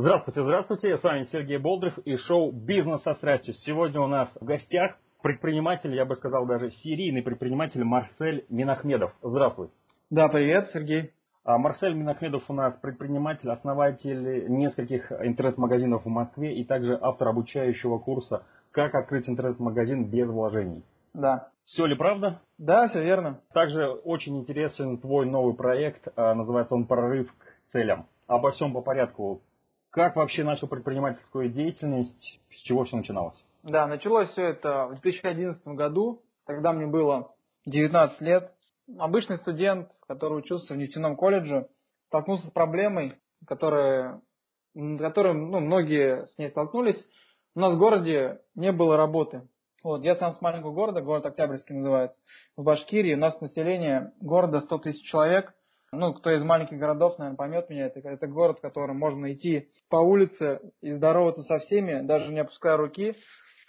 Здравствуйте, здравствуйте. С вами Сергей Болдырев и шоу «Бизнес со страстью». Сегодня у нас в гостях предприниматель, я бы сказал даже серийный предприниматель Марсель Минахмедов. Здравствуй. Да, привет, Сергей. А Марсель Минахмедов у нас предприниматель, основатель нескольких интернет-магазинов в Москве и также автор обучающего курса «Как открыть интернет-магазин без вложений». Да. Все ли правда? Да, все верно. Также очень интересен твой новый проект, а, называется он «Прорыв к целям». Обо всем по порядку. Как вообще начал предпринимательскую деятельность? С чего все начиналось? Да, началось все это в 2011 году. Тогда мне было 19 лет. Обычный студент, который учился в нефтяном колледже, столкнулся с проблемой, которая, которым ну, многие с ней столкнулись. У нас в городе не было работы. Вот, я сам с маленького города, город Октябрьский называется, в Башкирии. У нас население города 100 тысяч человек ну, кто из маленьких городов, наверное, поймет меня, это, это город, в котором можно идти по улице и здороваться со всеми, даже не опуская руки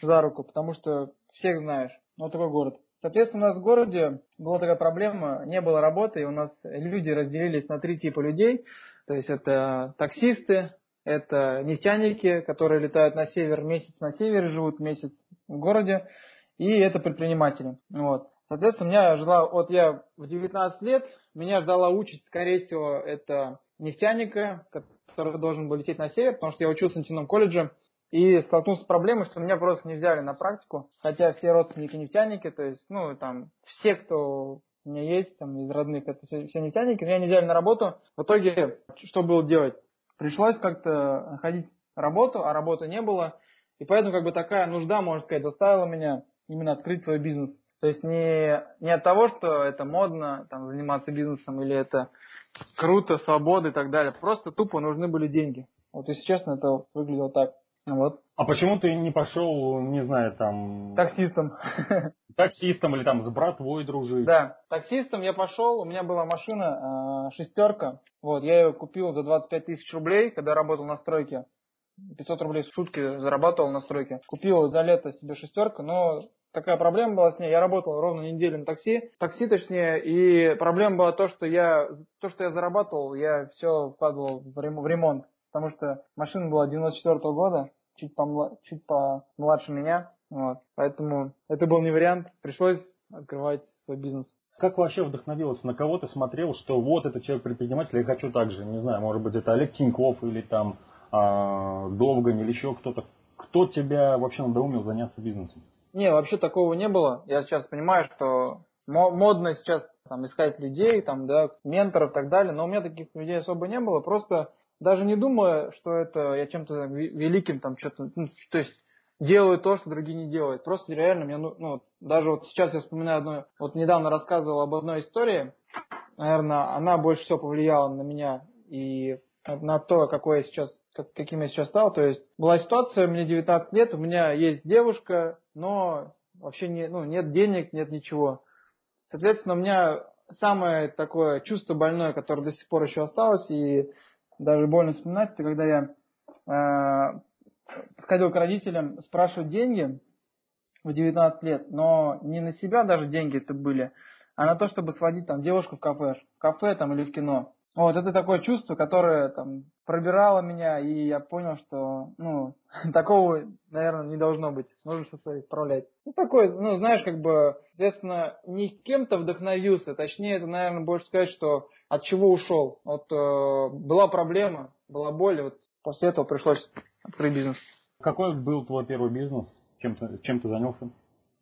за руку, потому что всех знаешь. Ну, вот такой город. Соответственно, у нас в городе была такая проблема, не было работы, и у нас люди разделились на три типа людей. То есть это таксисты, это нефтяники, которые летают на север, месяц на севере живут, месяц в городе, и это предприниматели. Вот. Соответственно, у меня жила, вот я в 19 лет, меня ждала участь, скорее всего, это нефтяника, который должен был лететь на север, потому что я учился в нефтяном колледже, и столкнулся с проблемой, что меня просто не взяли на практику, хотя все родственники нефтяники, то есть, ну, там, все, кто у меня есть, там, из родных, это все, все нефтяники, меня не взяли на работу. В итоге, что было делать? Пришлось как-то находить работу, а работы не было, и поэтому, как бы, такая нужда, можно сказать, заставила меня именно открыть свой бизнес. То есть не, не от того, что это модно там, заниматься бизнесом или это круто, свобода и так далее. Просто тупо нужны были деньги. Вот если честно, это выглядело так. Вот. А почему ты не пошел, не знаю, там... Таксистом. Таксистом или там с братвой дружить? Да, таксистом я пошел, у меня была машина э, шестерка, вот, я ее купил за 25 тысяч рублей, когда работал на стройке. 500 рублей в сутки зарабатывал на стройке. Купил за лето себе шестерку, но такая проблема была с ней. Я работал ровно неделю на такси, такси точнее, и проблема была то, что я, то, что я зарабатывал, я все вкладывал в ремонт, потому что машина была 94 -го года, чуть, помла, чуть помладше меня, вот. Поэтому это был не вариант, пришлось открывать свой бизнес. Как вообще вдохновился? На кого ты смотрел, что вот этот человек предприниматель, я хочу так же, не знаю, может быть это Олег Тиньков или там а, Довгань или еще кто-то. Кто тебя вообще надоумил заняться бизнесом? Не, вообще такого не было. Я сейчас понимаю, что модно сейчас там, искать людей, там, да, менторов и так далее, но у меня таких людей особо не было. Просто даже не думая, что это я чем-то великим там что-то, ну, то есть делаю то, что другие не делают. Просто реально мне, ну, ну, даже вот сейчас я вспоминаю одну, вот недавно рассказывал об одной истории, наверное, она больше всего повлияла на меня и на то, какой я сейчас, как, каким я сейчас стал. То есть была ситуация, мне 19 лет, у меня есть девушка, но вообще не, ну, нет денег, нет ничего. Соответственно, у меня самое такое чувство больное, которое до сих пор еще осталось, и даже больно вспоминать, это когда я э, ходил к родителям спрашивать деньги в 19 лет, но не на себя даже деньги это были, а на то, чтобы сводить там девушку в кафе, в кафе там или в кино. Вот, это такое чувство, которое там пробирало меня, и я понял, что, ну, такого, наверное, не должно быть. Нужно что-то исправлять. Ну, такой, ну, знаешь, как бы, соответственно, не кем-то вдохновился, точнее, это, наверное, больше сказать, что от чего ушел. Вот э, была проблема, была боль, вот после этого пришлось открыть бизнес. Какой был твой первый бизнес? Чем ты, чем ты занялся?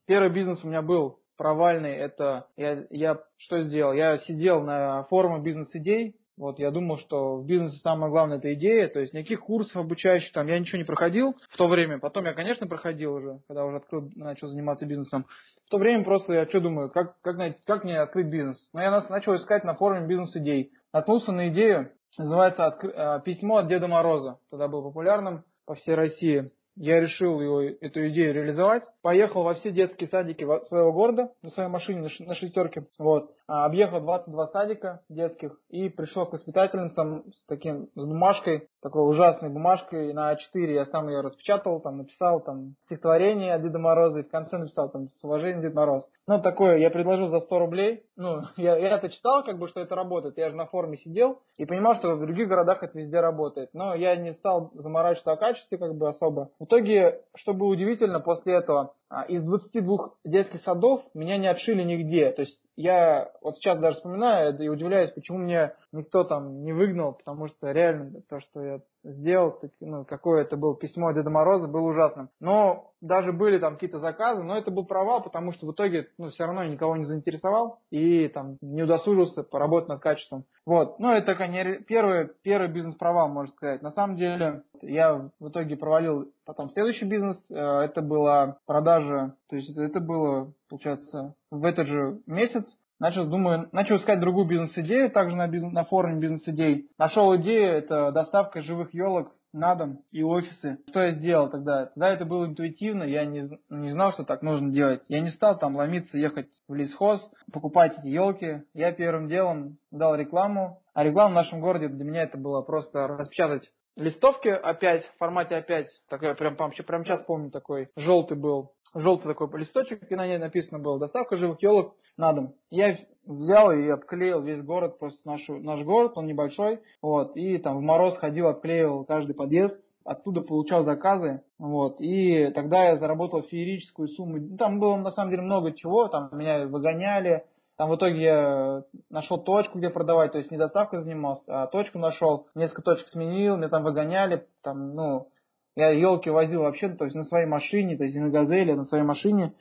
Первый бизнес у меня был провальный, это я, я что сделал? Я сидел на форуме бизнес-идей, вот, я думал, что в бизнесе самое главное это идея, то есть никаких курсов обучающих там я ничего не проходил в то время. Потом я, конечно, проходил уже, когда уже открыл, начал заниматься бизнесом. В то время просто я что думаю, как, как, как мне открыть бизнес? Но я начал искать на форуме бизнес-идей. Наткнулся на идею, называется. А, «Письмо от Деда Мороза». Тогда был популярным по всей России я решил его, эту идею реализовать. Поехал во все детские садики своего города на своей машине на шестерке. Вот. А, объехал 22 садика детских и пришел к воспитательницам с таким, с бумажкой, такой ужасной бумажкой на А4. Я сам ее распечатал, там написал там стихотворение от Деда Мороза и в конце написал там с уважением Дед Мороз. Ну, такое я предложил за 100 рублей. Ну, я, я это читал, как бы, что это работает. Я же на форуме сидел и понимал, что в других городах это везде работает. Но я не стал заморачиваться о качестве как бы особо. В итоге, что было удивительно, после этого из 22 детских садов меня не отшили нигде. То есть я вот сейчас даже вспоминаю и удивляюсь, почему мне никто там не выгнал, потому что реально то, что я сделал, ну, какое это было письмо Деда Мороза, было ужасным. Но даже были там какие-то заказы, но это был провал, потому что в итоге, ну, все равно никого не заинтересовал и там не удосужился поработать над качеством. Вот, ну, это не первый, первый бизнес-провал, можно сказать. На самом деле, я в итоге провалил потом следующий бизнес, э, это была продажа, то есть это было, получается, в этот же месяц Начал, думаю, начал искать другую бизнес-идею, также на, бизнес, на форуме бизнес-идей. Нашел идею, это доставка живых елок на дом и офисы. Что я сделал тогда? Тогда это было интуитивно, я не, не знал, что так нужно делать. Я не стал там ломиться, ехать в лесхоз, покупать эти елки. Я первым делом дал рекламу. А реклама в нашем городе для меня это было просто распечатать листовки опять, в формате опять, такой, прям, прям, прям сейчас помню, такой желтый был, желтый такой листочек, и на ней написано было «Доставка живых елок на дом». Я взял и обклеил весь город, просто наш, наш город, он небольшой, вот, и там в мороз ходил, обклеивал каждый подъезд, оттуда получал заказы, вот, и тогда я заработал феерическую сумму, там было на самом деле много чего, там меня выгоняли, там в итоге я нашел точку, где продавать, то есть не доставкой занимался, а точку нашел, несколько точек сменил, меня там выгоняли, там, ну, я елки возил вообще, то есть на своей машине, то есть на газели, на своей машине.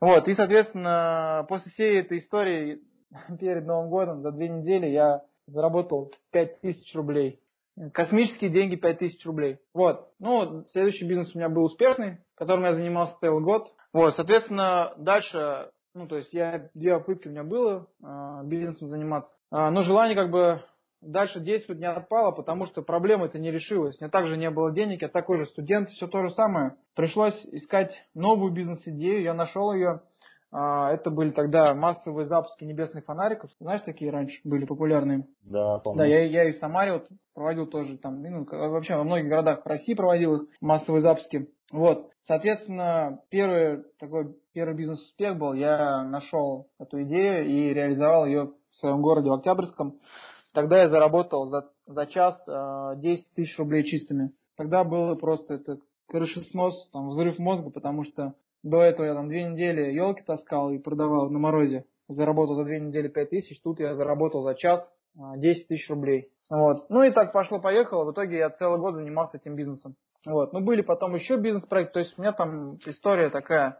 Вот, и, соответственно, после всей этой истории перед Новым годом за две недели я заработал 5000 рублей. Космические деньги 5000 рублей. Вот. Ну, следующий бизнес у меня был успешный, которым я занимался целый год. Вот, соответственно, дальше ну, то есть я, две попытки у меня было э, бизнесом заниматься. Э, но желание как бы дальше действовать не отпало, потому что проблема это не решилась. У меня также не было денег, я такой же студент, все то же самое. Пришлось искать новую бизнес-идею, я нашел ее. А, это были тогда массовые запуски небесных фонариков. Знаешь, такие раньше были популярные? Да, помню. Да, я, я и в Самаре вот проводил тоже там, ну, вообще во многих городах России проводил их массовые запуски. Вот, соответственно, первый такой первый бизнес-успех был, я нашел эту идею и реализовал ее в своем городе, в Октябрьском. Тогда я заработал за, за час э, 10 тысяч рублей чистыми. Тогда было просто это крышеснос, там, взрыв мозга, потому что до этого я там две недели елки таскал и продавал на морозе. Заработал за две недели 5 тысяч, тут я заработал за час 10 э, тысяч рублей. Вот. Ну и так пошло-поехало, в итоге я целый год занимался этим бизнесом. Вот. Ну, были потом еще бизнес-проекты, то есть у меня там история такая.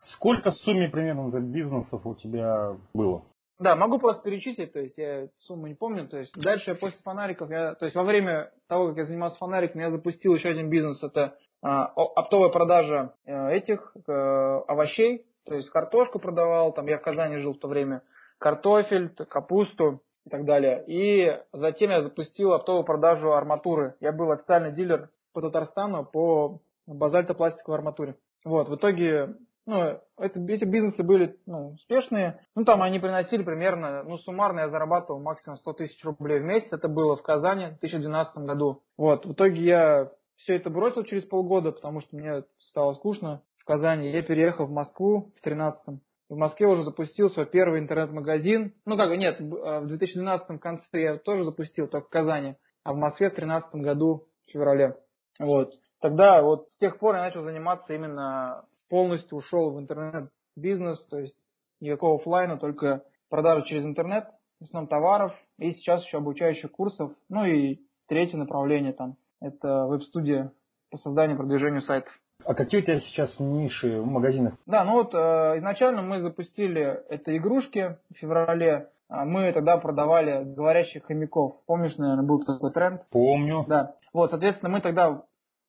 Сколько в сумме примерно бизнесов у тебя было? Да, могу просто перечислить, то есть я сумму не помню, то есть дальше я после фонариков, я, то есть во время того, как я занимался фонариками, я запустил еще один бизнес, это а, оптовая продажа а, этих а, овощей, то есть картошку продавал, там я в Казани жил в то время, картофель, капусту и так далее. И затем я запустил оптовую продажу арматуры. Я был официальный дилер по Татарстану по базальтопластиковой арматуре. Вот, в итоге, ну, это, эти бизнесы были ну, успешные. Ну, там они приносили примерно, ну, суммарно я зарабатывал максимум 100 тысяч рублей в месяц. Это было в Казани в 2012 году. Вот, в итоге я все это бросил через полгода, потому что мне стало скучно в Казани. Я переехал в Москву в 2013 в Москве уже запустил свой первый интернет-магазин. Ну как, нет, в 2012 конце я тоже запустил, только в Казани. А в Москве в 2013 году, в феврале. Вот. Тогда вот с тех пор я начал заниматься именно полностью ушел в интернет-бизнес, то есть никакого офлайна, только продажа через интернет, в основном товаров, и сейчас еще обучающих курсов. Ну и третье направление там, это веб-студия по созданию и продвижению сайтов. А какие у тебя сейчас ниши в магазинах? Да, ну вот э, изначально мы запустили это игрушки в феврале. А мы тогда продавали говорящих хомяков. Помнишь, наверное, был такой тренд? Помню. Да. Вот, соответственно, мы тогда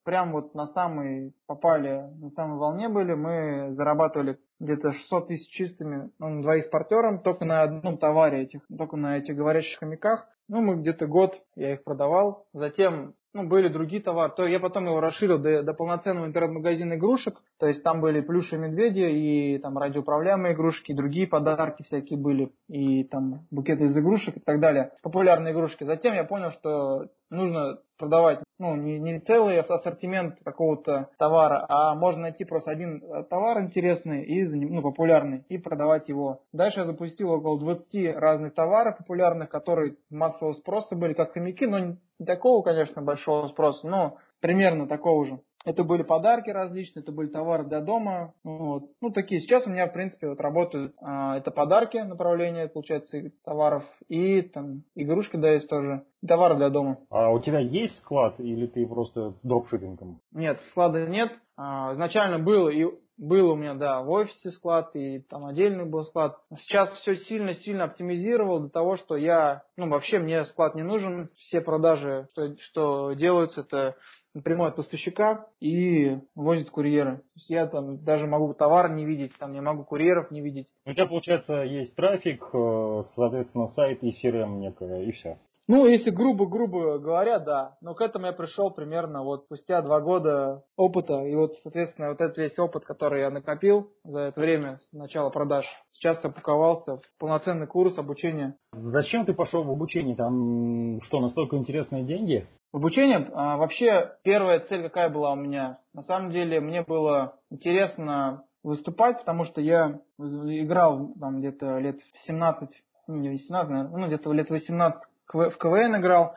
прям вот на самый, попали, на самой волне были, мы зарабатывали где-то 600 тысяч чистыми, ну, двоих партнерам, только на одном товаре этих, только на этих говорящих хомяках. Ну, мы где-то год, я их продавал. Затем ну, были другие товары, то я потом его расширил до, до полноценного интернет-магазина игрушек, то есть там были плюши медведи и там радиоуправляемые игрушки, и другие подарки всякие были, и там букеты из игрушек и так далее, популярные игрушки. Затем я понял, что нужно продавать ну, не, не целый ассортимент какого-то товара, а можно найти просто один э, товар интересный и ну, популярный и продавать его. Дальше я запустил около 20 разных товаров популярных, которые массового спроса были, как хомяки, но не такого, конечно, большого спроса, но примерно такого же. Это были подарки различные, это были товары для дома. Вот. Ну, такие. Сейчас у меня, в принципе, вот работают, а, это подарки, направление, получается, товаров, и там игрушки, да, есть тоже. Товары для дома. А у тебя есть склад или ты просто дропшиппингом? Нет, склада нет. А, изначально был и был у меня, да, в офисе склад, и там отдельный был склад. Сейчас все сильно-сильно оптимизировал до того, что я, ну, вообще мне склад не нужен. Все продажи, что, что делаются, это напрямую от поставщика и возит курьеры. Я там даже могу товар не видеть, там не могу курьеров не видеть. У тебя, получается, есть трафик, э, соответственно, сайт и CRM некое, и все. Ну, если грубо-грубо говоря, да. Но к этому я пришел примерно вот спустя два года опыта. И вот, соответственно, вот этот весь опыт, который я накопил за это время с начала продаж, сейчас опаковался в полноценный курс обучения. Зачем ты пошел в обучение? Там что, настолько интересные деньги? Обучение, а, вообще первая цель какая была у меня? На самом деле мне было интересно выступать, потому что я играл там где-то лет 17, не 18, наверное, ну где-то лет 18 в КВН играл.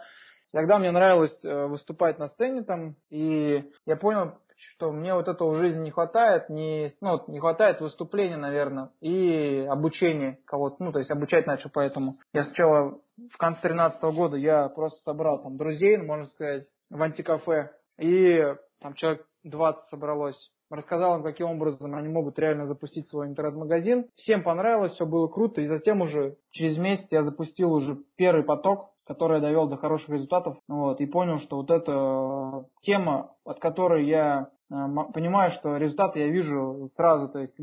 Тогда мне нравилось э, выступать на сцене там, и я понял, что мне вот этого в жизни не хватает, не, ну, не хватает выступления, наверное, и обучения кого-то, ну, то есть обучать начал поэтому. Я сначала в конце 13 года я просто собрал там друзей, можно сказать, в антикафе, и там человек 20 собралось. Рассказал им, каким образом они могут реально запустить свой интернет-магазин. Всем понравилось, все было круто, и затем уже через месяц я запустил уже первый поток который я довел до хороших результатов, вот, и понял, что вот эта тема, от которой я э, понимаю, что результаты я вижу сразу, то есть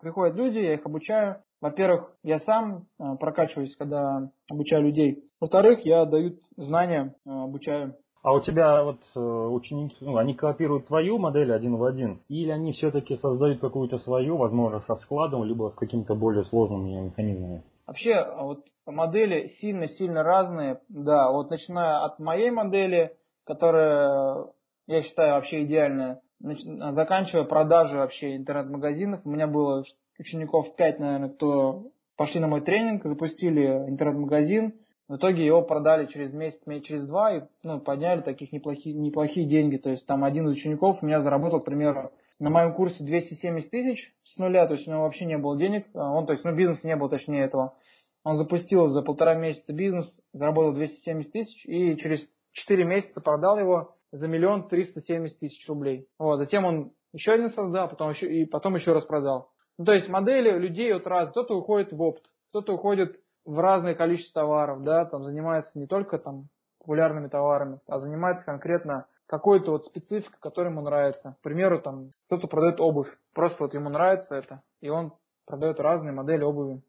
приходят люди, я их обучаю. Во-первых, я сам э, прокачиваюсь, когда обучаю людей. Во-вторых, я даю знания, обучаю. А у тебя вот ученики, ну, они копируют твою модель один в один, или они все-таки создают какую-то свою, возможно, со складом, либо с какими-то более сложными механизмами? Вообще, а вот модели сильно-сильно разные. Да, вот начиная от моей модели, которая, я считаю, вообще идеальная, заканчивая продажи вообще интернет-магазинов. У меня было учеников 5, наверное, кто пошли на мой тренинг, запустили интернет-магазин. В итоге его продали через месяц, через два и ну, подняли таких неплохие, неплохие деньги. То есть там один из учеников у меня заработал, к примеру, на моем курсе 270 тысяч с нуля, то есть у него вообще не было денег, а он, то есть, ну, бизнеса не было, точнее, этого. Он запустил за полтора месяца бизнес, заработал 270 тысяч и через 4 месяца продал его за миллион триста семьдесят тысяч рублей. Вот, затем он еще один создал, потом еще, и потом еще раз продал. Ну, то есть модели людей вот раз, кто-то уходит в опт, кто-то уходит в разное количество товаров, да, там занимается не только там популярными товарами, а занимается конкретно какой-то вот спецификой, которая ему нравится. К примеру, там кто-то продает обувь, просто вот ему нравится это, и он продает разные модели обуви.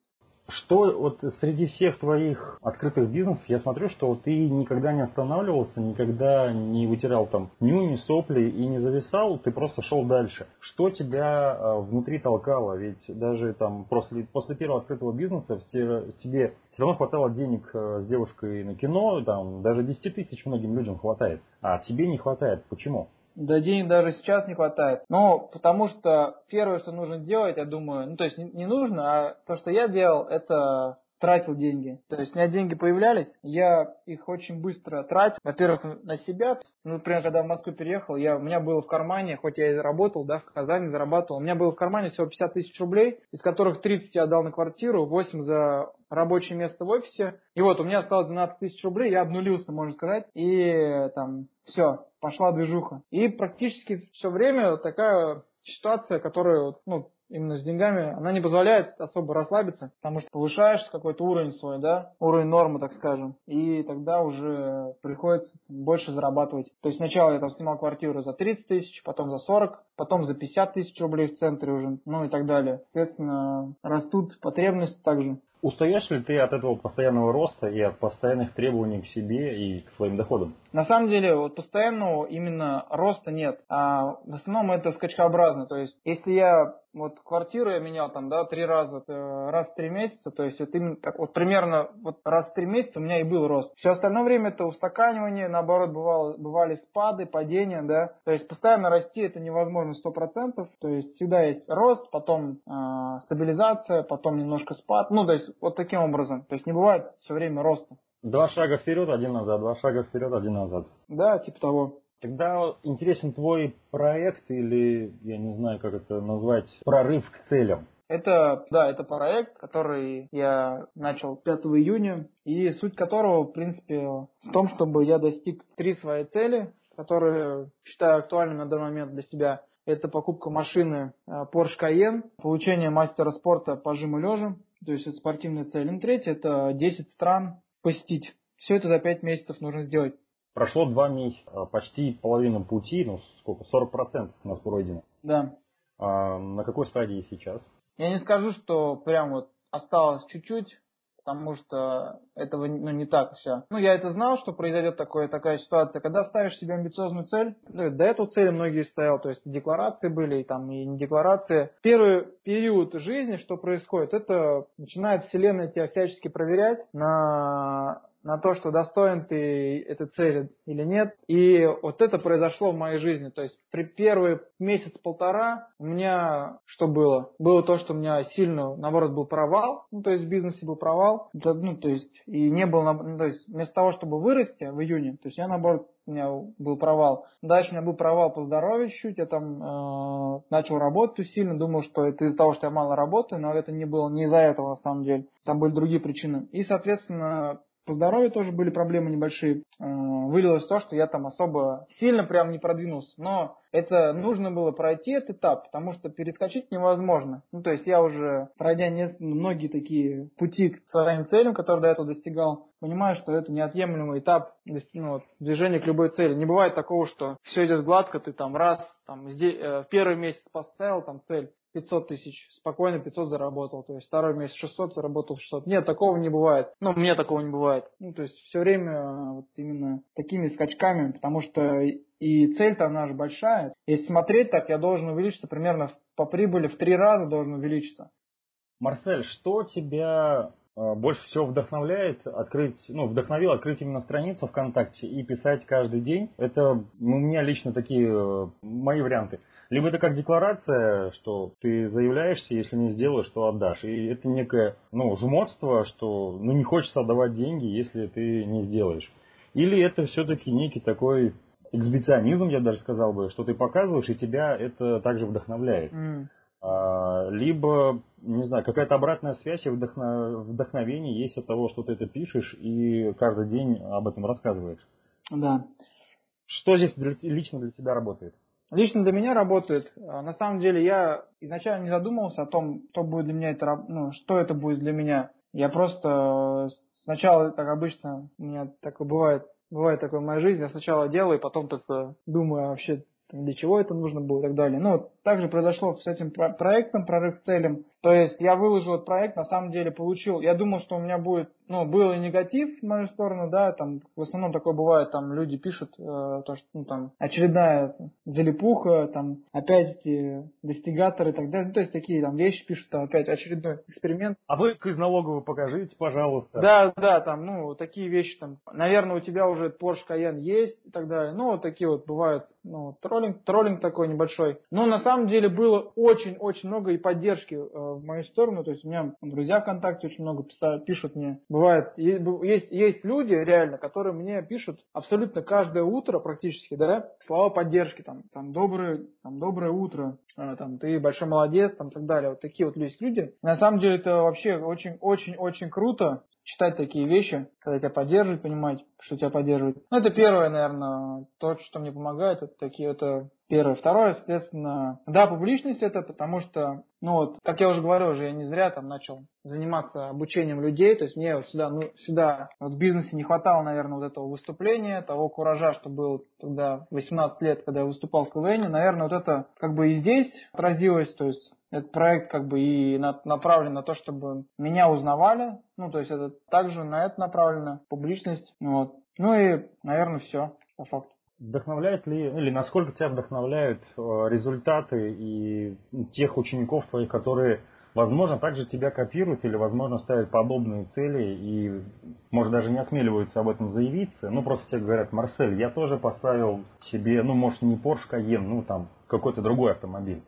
Что вот среди всех твоих открытых бизнесов, я смотрю, что ты никогда не останавливался, никогда не вытирал там нюни, сопли и не зависал, ты просто шел дальше. Что тебя э, внутри толкало? Ведь даже там после, после первого открытого бизнеса все, тебе все равно хватало денег э, с девушкой на кино, там даже 10 тысяч многим людям хватает, а тебе не хватает. Почему? Да денег даже сейчас не хватает. Но потому что первое, что нужно делать, я думаю, ну то есть не, не нужно, а то, что я делал, это тратил деньги. То есть у меня деньги появлялись, я их очень быстро тратил. Во-первых, на себя. Ну, например, когда в Москву переехал, я, у меня было в кармане, хоть я и заработал, да, в Казани зарабатывал, у меня было в кармане всего 50 тысяч рублей, из которых 30 я отдал на квартиру, 8 за рабочее место в офисе. И вот у меня осталось 12 тысяч рублей, я обнулился, можно сказать, и там все, пошла движуха. И практически все время такая ситуация, которая, ну, именно с деньгами, она не позволяет особо расслабиться, потому что повышаешь какой-то уровень свой, да, уровень нормы, так скажем, и тогда уже приходится больше зарабатывать. То есть сначала я там снимал квартиру за 30 тысяч, потом за 40, потом за 50 тысяч рублей в центре уже, ну и так далее. Соответственно, растут потребности также. Устаешь ли ты от этого постоянного роста и от постоянных требований к себе и к своим доходам? На самом деле, вот постоянного именно роста нет. А в основном это скачкообразно. То есть, если я вот квартиру я менял там, да, три раза, раз в три месяца, то есть это именно так, вот примерно вот раз в три месяца у меня и был рост. Все остальное время это устаканивание, наоборот, бывало, бывали спады, падения, да, то есть постоянно расти это невозможно сто процентов, то есть всегда есть рост, потом э, стабилизация, потом немножко спад, ну, то есть вот таким образом, то есть не бывает все время роста. Два шага вперед, один назад, два шага вперед, один назад. Да, типа того. Тогда интересен твой проект или, я не знаю, как это назвать, прорыв к целям. Это, да, это проект, который я начал 5 июня, и суть которого, в принципе, в том, чтобы я достиг три свои цели, которые считаю актуальными на данный момент для себя. Это покупка машины э, Porsche Cayenne, получение мастера спорта по жиму лежа, то есть это спортивная цель. И третье – это 10 стран посетить. Все это за 5 месяцев нужно сделать. Прошло два месяца, а почти половина пути, ну сколько, 40% у нас пройдено. Да. А на какой стадии сейчас? Я не скажу, что прям вот осталось чуть-чуть, потому что этого ну, не так все. Ну, я это знал, что произойдет такое, такая ситуация. Когда ставишь себе амбициозную цель, ну, до этого цели многие ставил, то есть декларации были, и там и не декларации. Первый период жизни, что происходит, это начинает Вселенная тебя всячески проверять на на то, что достоин ты этой цели или нет. И вот это произошло в моей жизни. То есть при первый месяц-полтора у меня что было? Было то, что у меня сильно, наоборот, был провал. Ну, то есть в бизнесе был провал. Ну, то есть и не было, ну, то есть вместо того, чтобы вырасти в июне, то есть я, наоборот, у меня был провал. Дальше у меня был провал по здоровью чуть-чуть, я там э, начал работать сильно, думал, что это из-за того, что я мало работаю, но это не было не из-за этого на самом деле, там были другие причины. И, соответственно, по здоровью тоже были проблемы небольшие. Э, вылилось то, что я там особо сильно прям не продвинулся. Но это нужно было пройти этот этап, потому что перескочить невозможно. Ну, то есть я уже, пройдя не, многие такие пути к своим целям, которые до этого достигал, понимаю, что это неотъемлемый этап ну, движения к любой цели. Не бывает такого, что все идет гладко, ты там раз, там, э, в первый месяц поставил там цель, 500 тысяч, спокойно 500 заработал, то есть второй месяц 600 заработал 600. Нет, такого не бывает. Ну, мне такого не бывает. Ну, то есть все время э, вот именно такими скачками, потому что и цель-то она же большая. Если смотреть так, я должен увеличиться примерно по прибыли в три раза должен увеличиться. Марсель, что тебя э, больше всего вдохновляет открыть, ну, вдохновил открыть именно страницу ВКонтакте и писать каждый день. Это ну, у меня лично такие э, мои варианты. Либо это как декларация, что ты заявляешься, если не сделаешь, то отдашь. И это некое ну, жмотство, что ну, не хочется отдавать деньги, если ты не сделаешь. Или это все-таки некий такой эксбиционизм, я даже сказал бы, что ты показываешь, и тебя это также вдохновляет. Mm. А, либо, не знаю, какая-то обратная связь и вдохно... вдохновение есть от того, что ты это пишешь и каждый день об этом рассказываешь. Да. Что здесь для, лично для тебя работает? Лично для меня работает. А, на самом деле я изначально не задумывался о том, что будет для меня это, ну, что это будет для меня. Я просто сначала, так обычно, у меня такое бывает, бывает такое в моей жизни, я сначала делаю, потом только думаю, а вообще для чего это нужно было и так далее. Ну, также произошло с этим проектом «Прорыв к целям». То есть я выложил этот проект, на самом деле получил, я думал, что у меня будет, ну, был и негатив в мою сторону, да, там, в основном такое бывает, там, люди пишут, э, то, что, ну, там, очередная залипуха, там, опять эти достигаторы и так далее, ну, то есть такие, там, вещи пишут, там, опять очередной эксперимент. А вы из налоговой покажите, пожалуйста. Да, да, там, ну, такие вещи, там, наверное, у тебя уже Porsche Cayenne есть и так далее, ну, вот такие вот бывают, ну, троллинг, троллинг такой небольшой. Но на самом деле было очень-очень много и поддержки э, в мою сторону. То есть у меня друзья ВКонтакте очень много писают, пишут мне. Бывает, есть, есть люди реально, которые мне пишут абсолютно каждое утро практически, да, слова поддержки, там, там, доброе, там, доброе утро, а, там, ты большой молодец, там, так далее. Вот такие вот есть люди. На самом деле это вообще очень-очень-очень круто читать такие вещи, когда тебя поддерживают, понимать, что тебя поддерживают. Ну, это первое, наверное, то, что мне помогает, это такие, это первое. Второе, соответственно, да, публичность это, потому что, ну вот, как я уже говорил, уже я не зря там начал заниматься обучением людей, то есть мне всегда, ну, всегда вот в бизнесе не хватало, наверное, вот этого выступления, того куража, что был тогда 18 лет, когда я выступал в КВН, наверное, вот это как бы и здесь отразилось, то есть этот проект как бы и направлен на то, чтобы меня узнавали, ну, то есть это также на это направлено, публичность, вот. Ну и, наверное, все по факту. Вдохновляет ли, или насколько тебя вдохновляют э, результаты и тех учеников твоих, которые, возможно, также тебя копируют или, возможно, ставят подобные цели и, может, даже не осмеливаются об этом заявиться, ну, просто тебе говорят, Марсель, я тоже поставил себе, ну, может, не Porsche Cayenne, ну, там, какой-то другой автомобиль.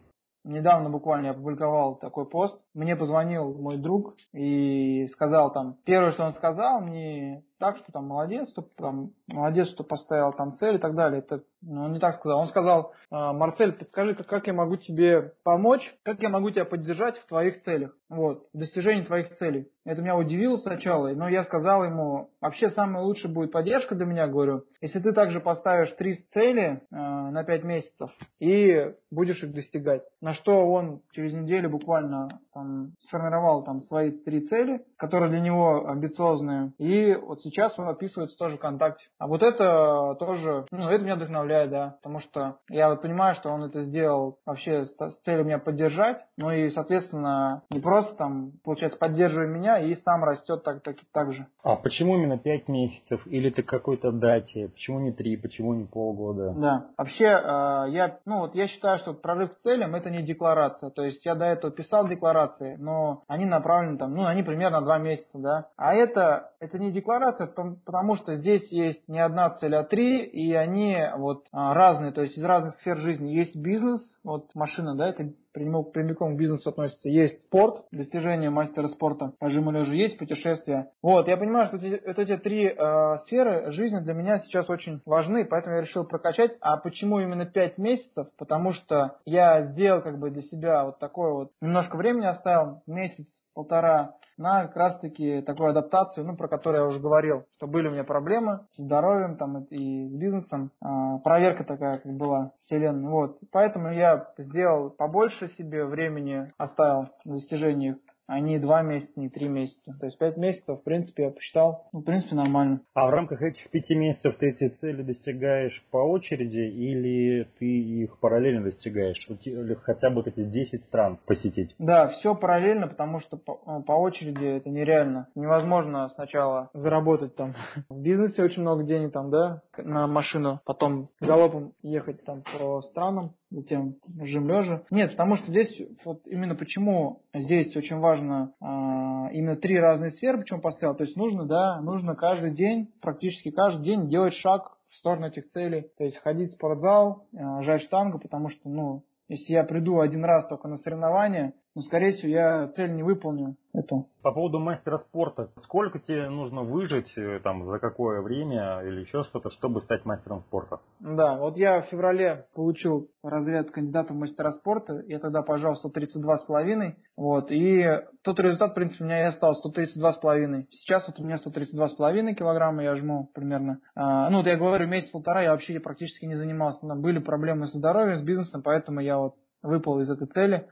Недавно буквально я опубликовал такой пост. Мне позвонил мой друг и сказал там, первое, что он сказал, мне так, что там молодец, что там молодец, что поставил там цель и так далее. Это ну, он не так сказал. Он сказал, «А, Марцель, подскажи, как, как я могу тебе помочь, как я могу тебя поддержать в твоих целях, вот, в достижении твоих целей. Это меня удивило сначала, но я сказал ему, вообще самая лучшая будет поддержка для меня, говорю, если ты также поставишь три цели э, на пять месяцев и будешь их достигать. На что он через неделю буквально там, сформировал там свои три цели, которые для него амбициозные, и вот сейчас он описывается тоже ВКонтакте. А вот это тоже, ну, это меня вдохновляет, да, потому что я вот понимаю, что он это сделал вообще с целью меня поддержать, ну и, соответственно, не просто там, получается, поддерживая меня и сам растет так, так, так же. А почему именно пять месяцев? Или ты какой-то дате? Почему не три? Почему не полгода? Да, вообще, э, я, ну вот я считаю, что прорыв к целям это не декларация. То есть я до этого писал декларации, но они направлены там, ну, они примерно два месяца, да. А это, это не декларация, потому что здесь есть не одна цель, а три, и они вот а, разные, то есть из разных сфер жизни. Есть бизнес, вот машина, да, это прямиком к бизнесу относится. Есть спорт, достижение мастера спорта по жиму лежа, есть путешествия. Вот, я понимаю, что эти, вот эти три э, сферы жизни для меня сейчас очень важны, поэтому я решил прокачать. А почему именно 5 месяцев? Потому что я сделал как бы для себя вот такое вот, немножко времени оставил, месяц, полтора, на как раз таки такую адаптацию, ну, про которую я уже говорил, что были у меня проблемы с здоровьем там и с бизнесом, а, проверка такая как была вселенной, вот. Поэтому я сделал побольше себе времени, оставил на достижение а не два месяца, не три месяца. То есть пять месяцев, в принципе, я посчитал, ну, в принципе, нормально. А в рамках этих пяти месяцев ты эти цели достигаешь по очереди или ты их параллельно достигаешь? Или хотя бы эти 10 стран посетить? Да, все параллельно, потому что по, ну, по очереди это нереально. Невозможно сначала заработать там в бизнесе очень много денег там, да, на машину, потом галопом ехать там по странам, затем жим лежа. Нет, потому что здесь, вот именно почему здесь очень важно а, именно три разные сферы, почему поставил. То есть нужно, да, нужно каждый день, практически каждый день делать шаг в сторону этих целей. То есть ходить в спортзал, а, жать штангу, потому что, ну, если я приду один раз только на соревнования, ну, скорее всего, я цель не выполню эту. По поводу мастера спорта, сколько тебе нужно выжить, э, там, за какое время или еще что-то, чтобы стать мастером спорта? Да, вот я в феврале получил разряд кандидата в мастера спорта, я тогда пожал 132,5, вот, и тот результат, в принципе, у меня и остался 132,5. Сейчас вот у меня 132,5 килограмма я жму примерно. А, ну, вот я говорю, месяц-полтора я вообще практически не занимался, там были проблемы со здоровьем, с бизнесом, поэтому я вот выпал из этой цели.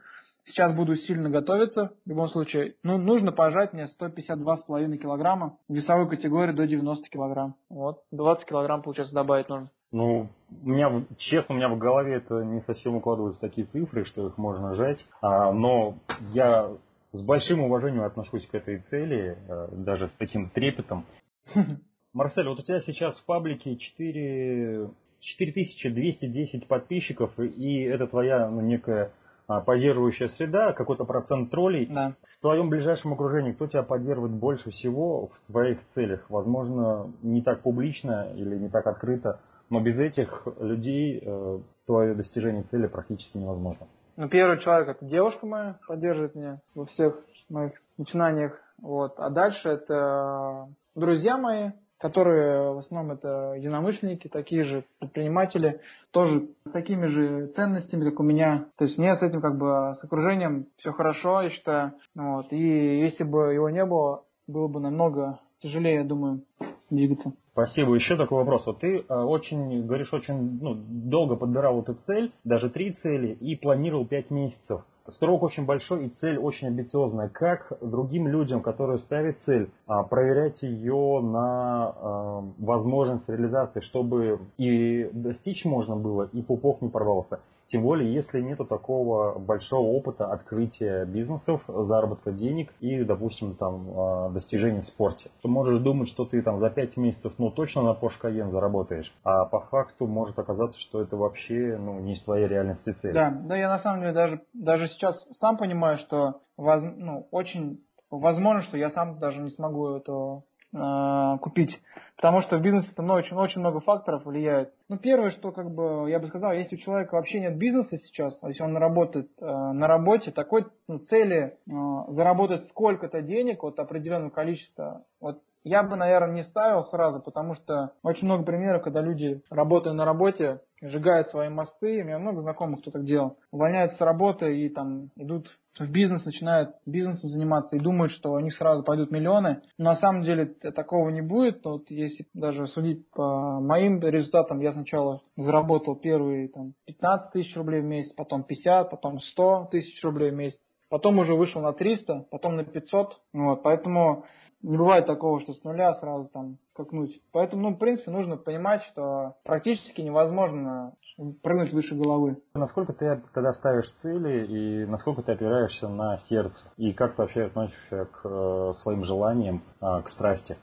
Сейчас буду сильно готовиться. В любом случае, ну, нужно пожать мне 152,5 килограмма. Весовой категории до 90 килограмм. Вот, 20 килограмм, получается, добавить нужно. Ну, у меня, честно, у меня в голове это не совсем укладываются такие цифры, что их можно жать. А, но я с большим уважением отношусь к этой цели, э, даже с таким трепетом. Марсель, вот у тебя сейчас в паблике 4, 4210 подписчиков, и это твоя ну, некая поддерживающая среда, какой-то процент троллей. Да. В твоем ближайшем окружении кто тебя поддерживает больше всего в твоих целях? Возможно, не так публично или не так открыто, но без этих людей э, твое достижение цели практически невозможно. Ну, первый человек это девушка моя, поддерживает меня во всех моих начинаниях. Вот. А дальше это друзья мои, которые в основном это единомышленники, такие же предприниматели, тоже с такими же ценностями, как у меня. То есть мне с этим как бы с окружением все хорошо, я считаю. Вот. И если бы его не было, было бы намного тяжелее, я думаю, двигаться. Спасибо. Еще такой вопрос. Вот ты э, очень, говоришь, очень ну, долго подбирал эту цель, даже три цели, и планировал пять месяцев. срок очень большой и цель очень амбициозная. Как другим людям, которые ставят цель, проверять ее на а, возможность реализации, чтобы и достичь можно было, и пупок не порвался? Тем более, если нету такого большого опыта открытия бизнесов, заработка денег и, допустим, там, а, достижений в спорте. Ты можешь думать, что ты там за 5 месяцев, ну, точно на Porsche Cayenne заработаешь, а по факту может оказаться, что это вообще, ну, не из твоей реальности цель. Да, да, я на самом деле даже, даже сейчас сам понимаю, что воз, ну, очень возможно, что я сам даже не смогу это э, купить. Потому что в бизнесе там очень, очень много факторов влияет. Ну, первое, что, как бы, я бы сказал, если у человека вообще нет бизнеса сейчас, а если он работает э, на работе, такой ну, цели э, заработать сколько-то денег, вот определенное количество, вот я бы, наверное, не ставил сразу, потому что очень много примеров, когда люди, работая на работе, сжигают свои мосты. У меня много знакомых, кто так делал. Увольняются с работы и там идут в бизнес, начинают бизнесом заниматься и думают, что у них сразу пойдут миллионы. Но на самом деле такого не будет. Вот если даже судить по моим результатам, я сначала заработал первые там, 15 тысяч рублей в месяц, потом 50, потом 100 тысяч рублей в месяц. Потом уже вышел на 300, потом на 500. Вот, поэтому не бывает такого, что с нуля сразу там скакнуть. Поэтому, ну, в принципе, нужно понимать, что практически невозможно прыгнуть выше головы. Насколько ты тогда ставишь цели и насколько ты опираешься на сердце? И как ты вообще относишься к э, своим желаниям, э, к страсти?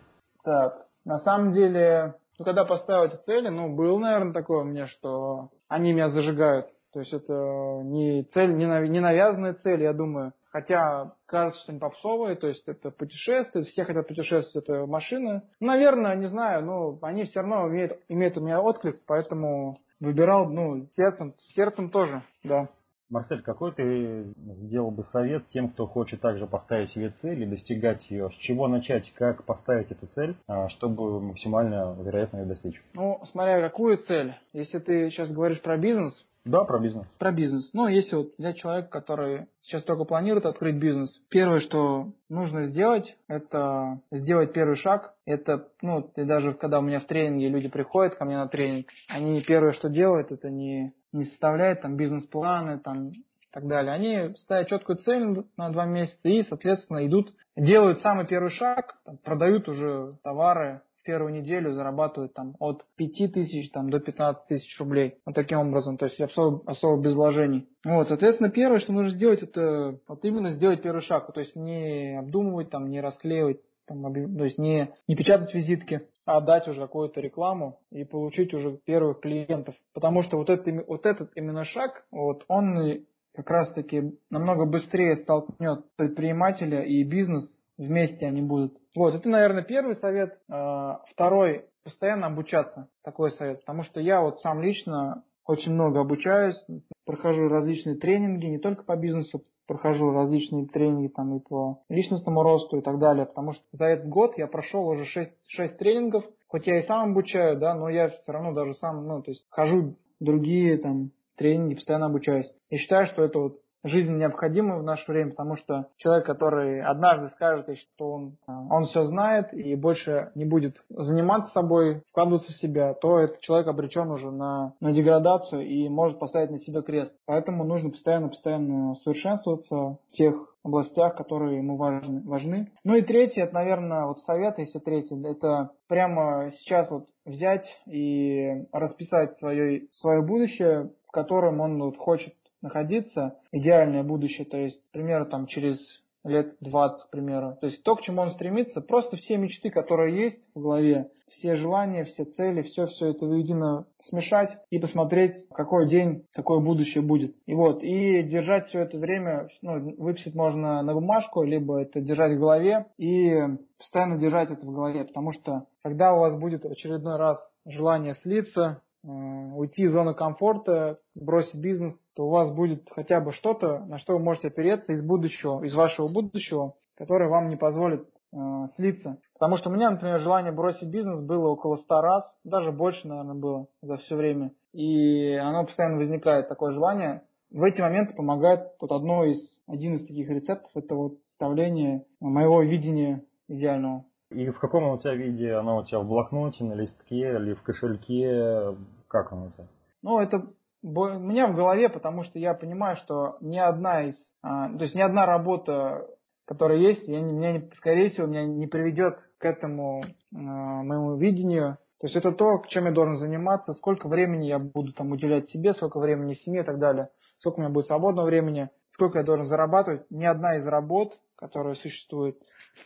Так, на самом деле, ну, когда поставил эти цели, ну, было, наверное, такое у меня, что они меня зажигают. То есть это не цель, не навязанная цель, я думаю. Хотя кажется, что они попсовые, то есть это путешествие, все хотят путешествовать, это машины. Наверное, не знаю, но они все равно имеют, имеют у меня отклик, поэтому выбирал, ну, сердцем, сердцем тоже, да. Марсель, какой ты сделал бы совет тем, кто хочет также поставить себе цель и достигать ее? С чего начать, как поставить эту цель, а, чтобы максимально вероятно ее достичь? Ну, смотря какую цель. Если ты сейчас говоришь про бизнес, да, про бизнес. Про бизнес. Ну, если вот взять человека, который сейчас только планирует открыть бизнес, первое, что нужно сделать, это сделать первый шаг. Это, ну, и даже когда у меня в тренинге люди приходят ко мне на тренинг, они первое, что делают, это не, не составляют там бизнес-планы, там и так далее. Они ставят четкую цель на два месяца и, соответственно, идут, делают самый первый шаг, там, продают уже товары, первую неделю зарабатывают там от 5 тысяч там, до 15 тысяч рублей. Вот таким образом, то есть особо, особо без вложений. Вот, соответственно, первое, что нужно сделать, это вот именно сделать первый шаг. То есть не обдумывать, там, не расклеивать, там, то есть не, не печатать визитки, а дать уже какую-то рекламу и получить уже первых клиентов. Потому что вот, это, вот этот именно шаг, вот он как раз таки намного быстрее столкнет предпринимателя и бизнес вместе они будут. Вот, это, наверное, первый совет. А, второй, постоянно обучаться. Такой совет. Потому что я вот сам лично очень много обучаюсь, прохожу различные тренинги, не только по бизнесу, прохожу различные тренинги там и по личностному росту и так далее, потому что за этот год я прошел уже 6, 6 тренингов, хоть я и сам обучаю, да, но я все равно даже сам, ну, то есть хожу другие там тренинги, постоянно обучаюсь. Я считаю, что это вот жизнь необходима в наше время, потому что человек, который однажды скажет, что он, а, он все знает и больше не будет заниматься собой, вкладываться в себя, то этот человек обречен уже на, на деградацию и может поставить на себя крест. Поэтому нужно постоянно-постоянно совершенствоваться в тех областях, которые ему важны. важны. Ну и третий, это, наверное, вот совет, если третий, это прямо сейчас вот взять и расписать свое, свое будущее, в котором он вот хочет находиться, идеальное будущее, то есть, к примеру, там через лет 20, к примеру. То есть то, к чему он стремится, просто все мечты, которые есть в голове, все желания, все цели, все, все это воедино смешать и посмотреть, какой день, какое будущее будет. И вот, и держать все это время, ну, выписать можно на бумажку, либо это держать в голове и постоянно держать это в голове, потому что когда у вас будет очередной раз желание слиться, уйти из зоны комфорта, бросить бизнес, то у вас будет хотя бы что-то, на что вы можете опереться из будущего, из вашего будущего, которое вам не позволит э, слиться. Потому что у меня, например, желание бросить бизнес было около ста раз, даже больше, наверное, было за все время. И оно постоянно возникает, такое желание. В эти моменты помогает вот одно из, один из таких рецептов, это вот составление моего видения идеального. И в каком у тебя виде? Оно у тебя в блокноте, на листке или в кошельке? Как оно у тебя? Ну, это у меня в голове, потому что я понимаю, что ни одна из, а, то есть ни одна работа, которая есть, я, меня, скорее всего, меня не приведет к этому а, моему видению. То есть это то, чем я должен заниматься, сколько времени я буду там уделять себе, сколько времени семье и так далее, сколько у меня будет свободного времени, сколько я должен зарабатывать. Ни одна из работ, которая существует,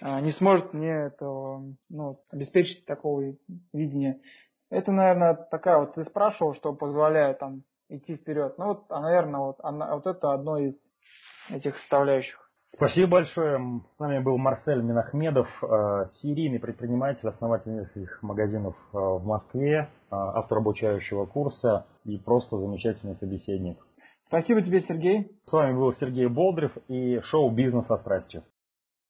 а, не сможет мне этого, ну, обеспечить такого видения. Это, наверное, такая вот, ты спрашивал, что позволяет там идти вперед. Ну, вот, а, наверное, вот, она, вот это одно из этих составляющих. Спасибо большое. С нами был Марсель Минахмедов, э, серийный предприниматель, основатель нескольких магазинов э, в Москве, э, автор обучающего курса и просто замечательный собеседник. Спасибо тебе, Сергей. С вами был Сергей Болдырев и шоу «Бизнес со страстью».